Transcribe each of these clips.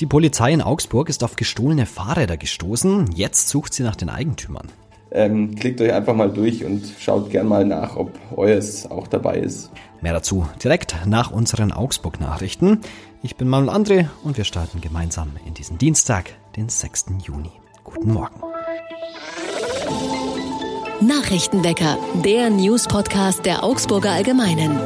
Die Polizei in Augsburg ist auf gestohlene Fahrräder gestoßen. Jetzt sucht sie nach den Eigentümern. Ähm, klickt euch einfach mal durch und schaut gern mal nach, ob euers auch dabei ist. Mehr dazu direkt nach unseren Augsburg-Nachrichten. Ich bin Manuel André und wir starten gemeinsam in diesen Dienstag, den 6. Juni. Guten Morgen. Nachrichtenwecker, der News-Podcast der Augsburger Allgemeinen.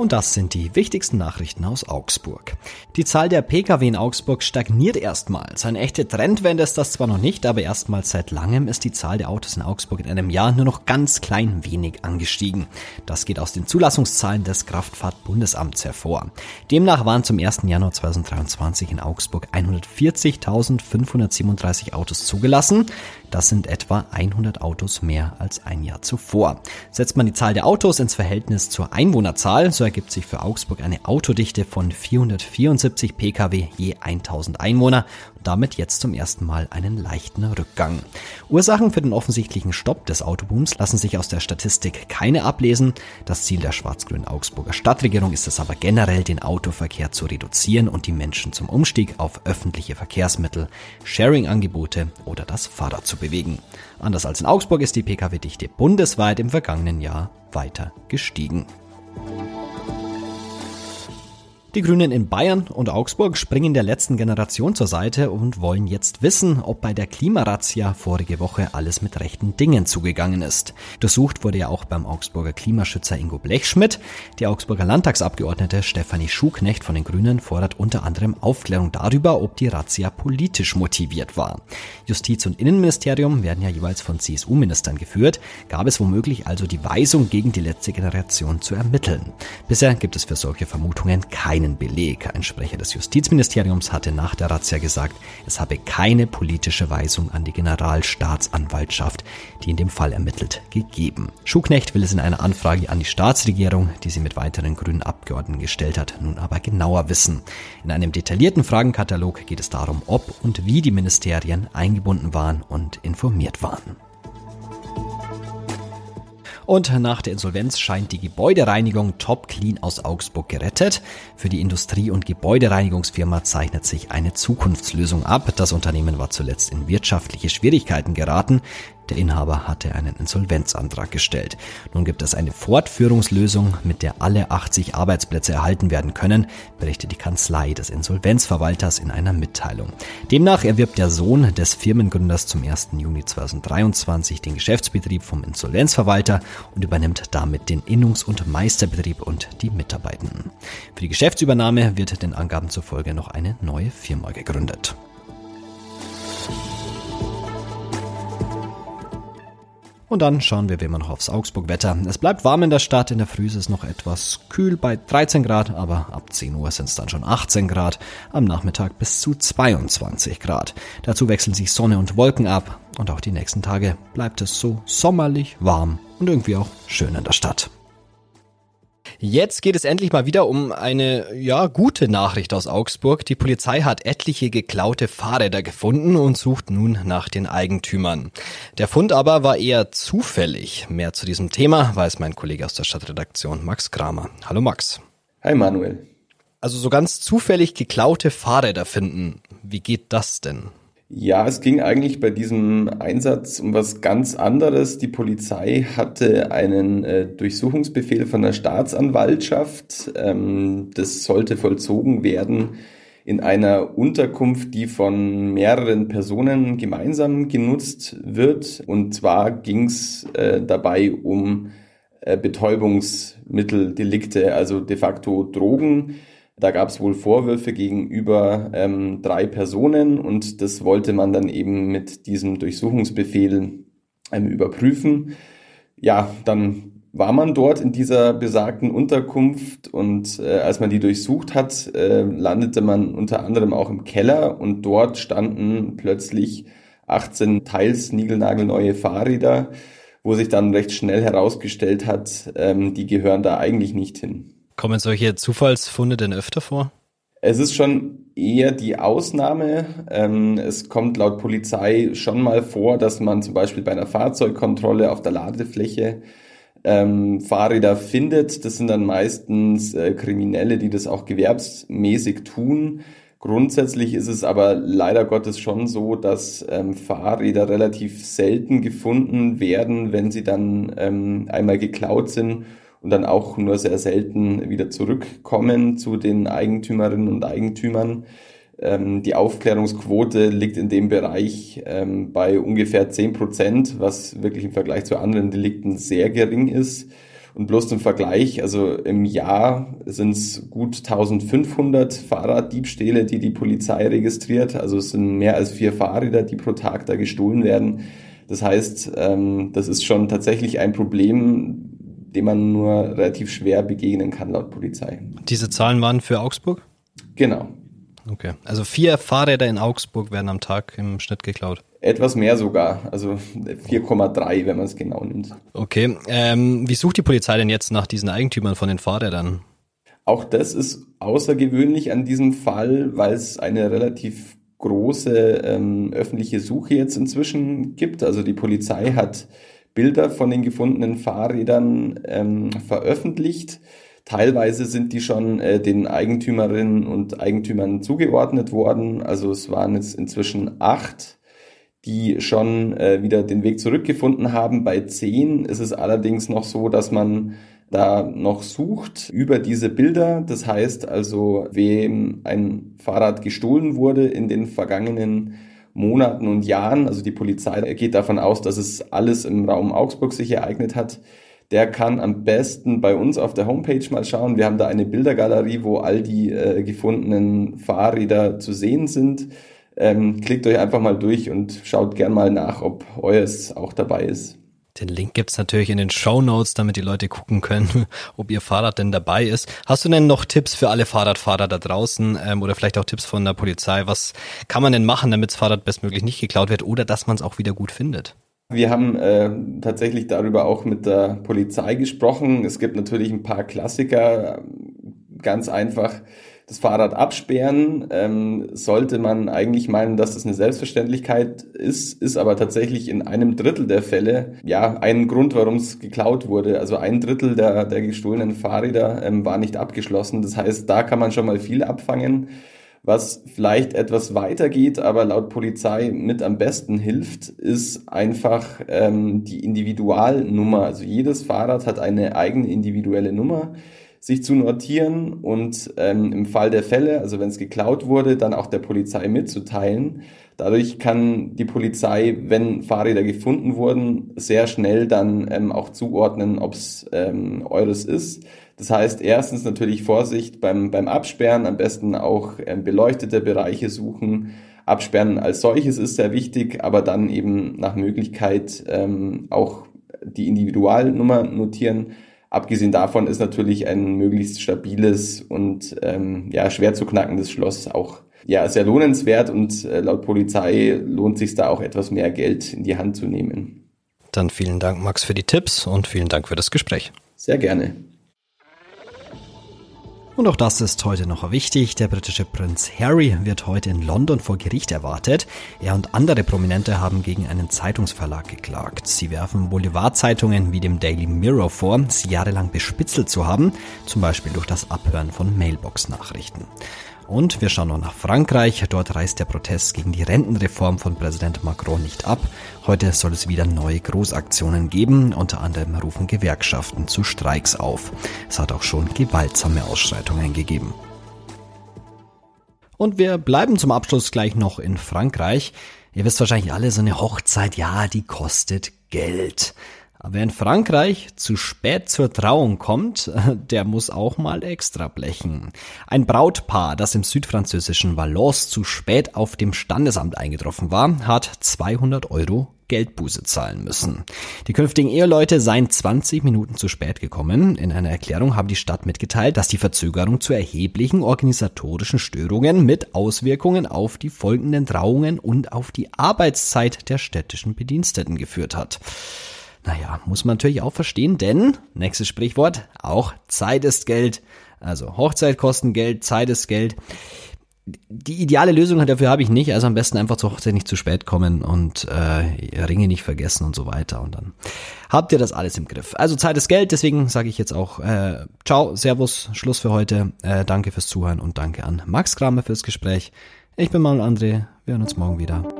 Und das sind die wichtigsten Nachrichten aus Augsburg. Die Zahl der Pkw in Augsburg stagniert erstmals. Eine echte Trendwende ist das zwar noch nicht, aber erstmals seit langem ist die Zahl der Autos in Augsburg in einem Jahr nur noch ganz klein wenig angestiegen. Das geht aus den Zulassungszahlen des Kraftfahrtbundesamts hervor. Demnach waren zum 1. Januar 2023 in Augsburg 140.537 Autos zugelassen. Das sind etwa 100 Autos mehr als ein Jahr zuvor. Setzt man die Zahl der Autos ins Verhältnis zur Einwohnerzahl, so ergibt sich für Augsburg eine Autodichte von 474 Pkw je 1000 Einwohner damit jetzt zum ersten Mal einen leichten Rückgang. Ursachen für den offensichtlichen Stopp des Autobooms lassen sich aus der Statistik keine ablesen. Das Ziel der schwarz-grünen Augsburger Stadtregierung ist es aber generell, den Autoverkehr zu reduzieren und die Menschen zum Umstieg auf öffentliche Verkehrsmittel, Sharing-Angebote oder das Fahrrad zu bewegen. Anders als in Augsburg ist die Pkw-Dichte bundesweit im vergangenen Jahr weiter gestiegen. Die Grünen in Bayern und Augsburg springen der letzten Generation zur Seite und wollen jetzt wissen, ob bei der Klimarazzia vorige Woche alles mit rechten Dingen zugegangen ist. Durchsucht wurde ja auch beim Augsburger Klimaschützer Ingo Blechschmidt. Die Augsburger Landtagsabgeordnete Stefanie Schuknecht von den Grünen fordert unter anderem Aufklärung darüber, ob die Razzia politisch motiviert war. Justiz- und Innenministerium werden ja jeweils von CSU-Ministern geführt. Gab es womöglich also die Weisung, gegen die letzte Generation zu ermitteln. Bisher gibt es für solche Vermutungen keine keinen Beleg. Ein Sprecher des Justizministeriums hatte nach der Razzia gesagt, es habe keine politische Weisung an die Generalstaatsanwaltschaft, die in dem Fall ermittelt, gegeben. Schuknecht will es in einer Anfrage an die Staatsregierung, die sie mit weiteren grünen Abgeordneten gestellt hat, nun aber genauer wissen. In einem detaillierten Fragenkatalog geht es darum, ob und wie die Ministerien eingebunden waren und informiert waren. Und nach der Insolvenz scheint die Gebäudereinigung Top Clean aus Augsburg gerettet. Für die Industrie- und Gebäudereinigungsfirma zeichnet sich eine Zukunftslösung ab. Das Unternehmen war zuletzt in wirtschaftliche Schwierigkeiten geraten. Der Inhaber hatte einen Insolvenzantrag gestellt. Nun gibt es eine Fortführungslösung, mit der alle 80 Arbeitsplätze erhalten werden können, berichtet die Kanzlei des Insolvenzverwalters in einer Mitteilung. Demnach erwirbt der Sohn des Firmengründers zum 1. Juni 2023 den Geschäftsbetrieb vom Insolvenzverwalter und übernimmt damit den Innungs- und Meisterbetrieb und die Mitarbeitenden. Für die Geschäftsübernahme wird den Angaben zufolge noch eine neue Firma gegründet. Und dann schauen wir wie immer noch aufs Augsburg-Wetter. Es bleibt warm in der Stadt, in der Früh ist es noch etwas kühl bei 13 Grad, aber ab 10 Uhr sind es dann schon 18 Grad, am Nachmittag bis zu 22 Grad. Dazu wechseln sich Sonne und Wolken ab und auch die nächsten Tage bleibt es so sommerlich warm und irgendwie auch schön in der Stadt. Jetzt geht es endlich mal wieder um eine, ja, gute Nachricht aus Augsburg. Die Polizei hat etliche geklaute Fahrräder gefunden und sucht nun nach den Eigentümern. Der Fund aber war eher zufällig. Mehr zu diesem Thema weiß mein Kollege aus der Stadtredaktion Max Kramer. Hallo Max. Hi Manuel. Also so ganz zufällig geklaute Fahrräder finden. Wie geht das denn? Ja, es ging eigentlich bei diesem Einsatz um was ganz anderes. Die Polizei hatte einen äh, Durchsuchungsbefehl von der Staatsanwaltschaft. Ähm, das sollte vollzogen werden in einer Unterkunft, die von mehreren Personen gemeinsam genutzt wird. Und zwar ging es äh, dabei um äh, Betäubungsmitteldelikte, also de facto Drogen. Da gab es wohl Vorwürfe gegenüber ähm, drei Personen und das wollte man dann eben mit diesem Durchsuchungsbefehl ähm, überprüfen. Ja, dann war man dort in dieser besagten Unterkunft und äh, als man die durchsucht hat, äh, landete man unter anderem auch im Keller und dort standen plötzlich 18 teils niegelnagelneue Fahrräder, wo sich dann recht schnell herausgestellt hat, ähm, die gehören da eigentlich nicht hin. Kommen solche Zufallsfunde denn öfter vor? Es ist schon eher die Ausnahme. Ähm, es kommt laut Polizei schon mal vor, dass man zum Beispiel bei einer Fahrzeugkontrolle auf der Ladefläche ähm, Fahrräder findet. Das sind dann meistens äh, Kriminelle, die das auch gewerbsmäßig tun. Grundsätzlich ist es aber leider Gottes schon so, dass ähm, Fahrräder relativ selten gefunden werden, wenn sie dann ähm, einmal geklaut sind und dann auch nur sehr selten wieder zurückkommen zu den Eigentümerinnen und Eigentümern. Ähm, die Aufklärungsquote liegt in dem Bereich ähm, bei ungefähr zehn Prozent, was wirklich im Vergleich zu anderen Delikten sehr gering ist. Und bloß zum Vergleich, also im Jahr sind es gut 1500 Fahrraddiebstähle, die die Polizei registriert. Also es sind mehr als vier Fahrräder, die pro Tag da gestohlen werden. Das heißt, ähm, das ist schon tatsächlich ein Problem, dem man nur relativ schwer begegnen kann laut Polizei. Diese Zahlen waren für Augsburg? Genau. Okay. Also vier Fahrräder in Augsburg werden am Tag im Schnitt geklaut. Etwas mehr sogar, also 4,3, wenn man es genau nimmt. Okay. Ähm, wie sucht die Polizei denn jetzt nach diesen Eigentümern von den Fahrrädern? Auch das ist außergewöhnlich an diesem Fall, weil es eine relativ große ähm, öffentliche Suche jetzt inzwischen gibt. Also die Polizei hat Bilder von den gefundenen Fahrrädern ähm, veröffentlicht. Teilweise sind die schon äh, den Eigentümerinnen und Eigentümern zugeordnet worden. Also es waren jetzt inzwischen acht, die schon äh, wieder den Weg zurückgefunden haben. Bei zehn ist es allerdings noch so, dass man da noch sucht über diese Bilder. Das heißt also, wem ein Fahrrad gestohlen wurde in den vergangenen Monaten und Jahren, also die Polizei geht davon aus, dass es alles im Raum Augsburg sich ereignet hat, der kann am besten bei uns auf der Homepage mal schauen. Wir haben da eine Bildergalerie, wo all die äh, gefundenen Fahrräder zu sehen sind. Ähm, klickt euch einfach mal durch und schaut gern mal nach, ob euers auch dabei ist. Den Link gibt's natürlich in den Show Notes, damit die Leute gucken können, ob ihr Fahrrad denn dabei ist. Hast du denn noch Tipps für alle Fahrradfahrer da draußen ähm, oder vielleicht auch Tipps von der Polizei? Was kann man denn machen, damit das Fahrrad bestmöglich nicht geklaut wird oder dass man es auch wieder gut findet? Wir haben äh, tatsächlich darüber auch mit der Polizei gesprochen. Es gibt natürlich ein paar Klassiker, ganz einfach das Fahrrad absperren. Ähm, sollte man eigentlich meinen, dass das eine Selbstverständlichkeit ist, ist aber tatsächlich in einem Drittel der Fälle ja ein Grund, warum es geklaut wurde. Also ein Drittel der, der gestohlenen Fahrräder ähm, war nicht abgeschlossen. Das heißt, da kann man schon mal viel abfangen. Was vielleicht etwas weiter geht, aber laut Polizei mit am besten hilft, ist einfach ähm, die Individualnummer. Also jedes Fahrrad hat eine eigene individuelle Nummer sich zu notieren und ähm, im Fall der Fälle, also wenn es geklaut wurde, dann auch der Polizei mitzuteilen. Dadurch kann die Polizei, wenn Fahrräder gefunden wurden, sehr schnell dann ähm, auch zuordnen, ob es ähm, eures ist. Das heißt, erstens natürlich Vorsicht beim, beim Absperren, am besten auch ähm, beleuchtete Bereiche suchen. Absperren als solches ist sehr wichtig, aber dann eben nach Möglichkeit ähm, auch die Individualnummer notieren. Abgesehen davon ist natürlich ein möglichst stabiles und ähm, ja, schwer zu knackendes Schloss auch ja, sehr lohnenswert und äh, laut Polizei lohnt sich da auch etwas mehr Geld in die Hand zu nehmen. Dann vielen Dank, Max, für die Tipps und vielen Dank für das Gespräch. Sehr gerne. Und auch das ist heute noch wichtig. Der britische Prinz Harry wird heute in London vor Gericht erwartet. Er und andere Prominente haben gegen einen Zeitungsverlag geklagt. Sie werfen Boulevardzeitungen wie dem Daily Mirror vor, sie jahrelang bespitzelt zu haben, zum Beispiel durch das Abhören von Mailbox-Nachrichten. Und wir schauen noch nach Frankreich. Dort reißt der Protest gegen die Rentenreform von Präsident Macron nicht ab. Heute soll es wieder neue Großaktionen geben. Unter anderem rufen Gewerkschaften zu Streiks auf. Es hat auch schon gewaltsame Ausschreitungen gegeben. Und wir bleiben zum Abschluss gleich noch in Frankreich. Ihr wisst wahrscheinlich alle, so eine Hochzeit, ja, die kostet Geld. Aber wer in Frankreich zu spät zur Trauung kommt, der muss auch mal extra blechen. Ein Brautpaar, das im südfranzösischen Valence zu spät auf dem Standesamt eingetroffen war, hat 200 Euro Geldbuße zahlen müssen. Die künftigen Eheleute seien 20 Minuten zu spät gekommen. In einer Erklärung haben die Stadt mitgeteilt, dass die Verzögerung zu erheblichen organisatorischen Störungen mit Auswirkungen auf die folgenden Trauungen und auf die Arbeitszeit der städtischen Bediensteten geführt hat. Naja, muss man natürlich auch verstehen, denn, nächstes Sprichwort, auch Zeit ist Geld. Also Hochzeit kosten Geld, Zeit ist Geld. die ideale Lösung dafür habe ich nicht, also am besten einfach zur Hochzeit nicht zu spät kommen und äh, Ringe nicht vergessen und so weiter und dann habt ihr das alles im Griff. Also Zeit ist Geld, deswegen sage ich jetzt auch äh, ciao, servus, Schluss für heute, äh, danke fürs Zuhören und danke an Max Kramer fürs Gespräch. Ich bin Manuel André, wir hören uns morgen wieder.